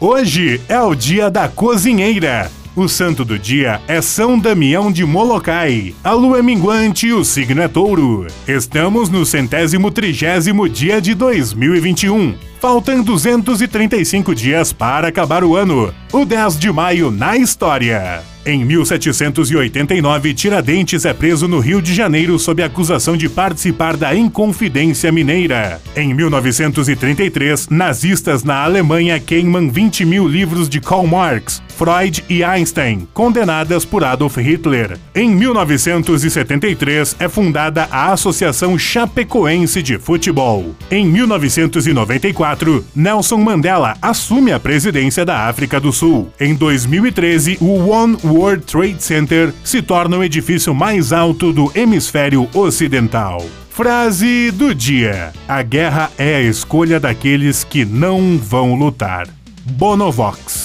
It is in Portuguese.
Hoje é o dia da cozinheira. O santo do dia é São Damião de Molokai. A lua é minguante e o signo é touro. Estamos no centésimo trigésimo dia de 2021. Faltam 235 dias para acabar o ano. O 10 de maio na história. Em 1789, Tiradentes é preso no Rio de Janeiro sob acusação de participar da Inconfidência Mineira. Em 1933, nazistas na Alemanha queimam 20 mil livros de Karl Marx, Freud e Einstein, condenadas por Adolf Hitler. Em 1973, é fundada a Associação Chapecoense de Futebol. Em 1994, Nelson Mandela assume a presidência da África do Sul. Em 2013, o One World Trade Center se torna o edifício mais alto do hemisfério ocidental. Frase do dia: A guerra é a escolha daqueles que não vão lutar. Bonovox.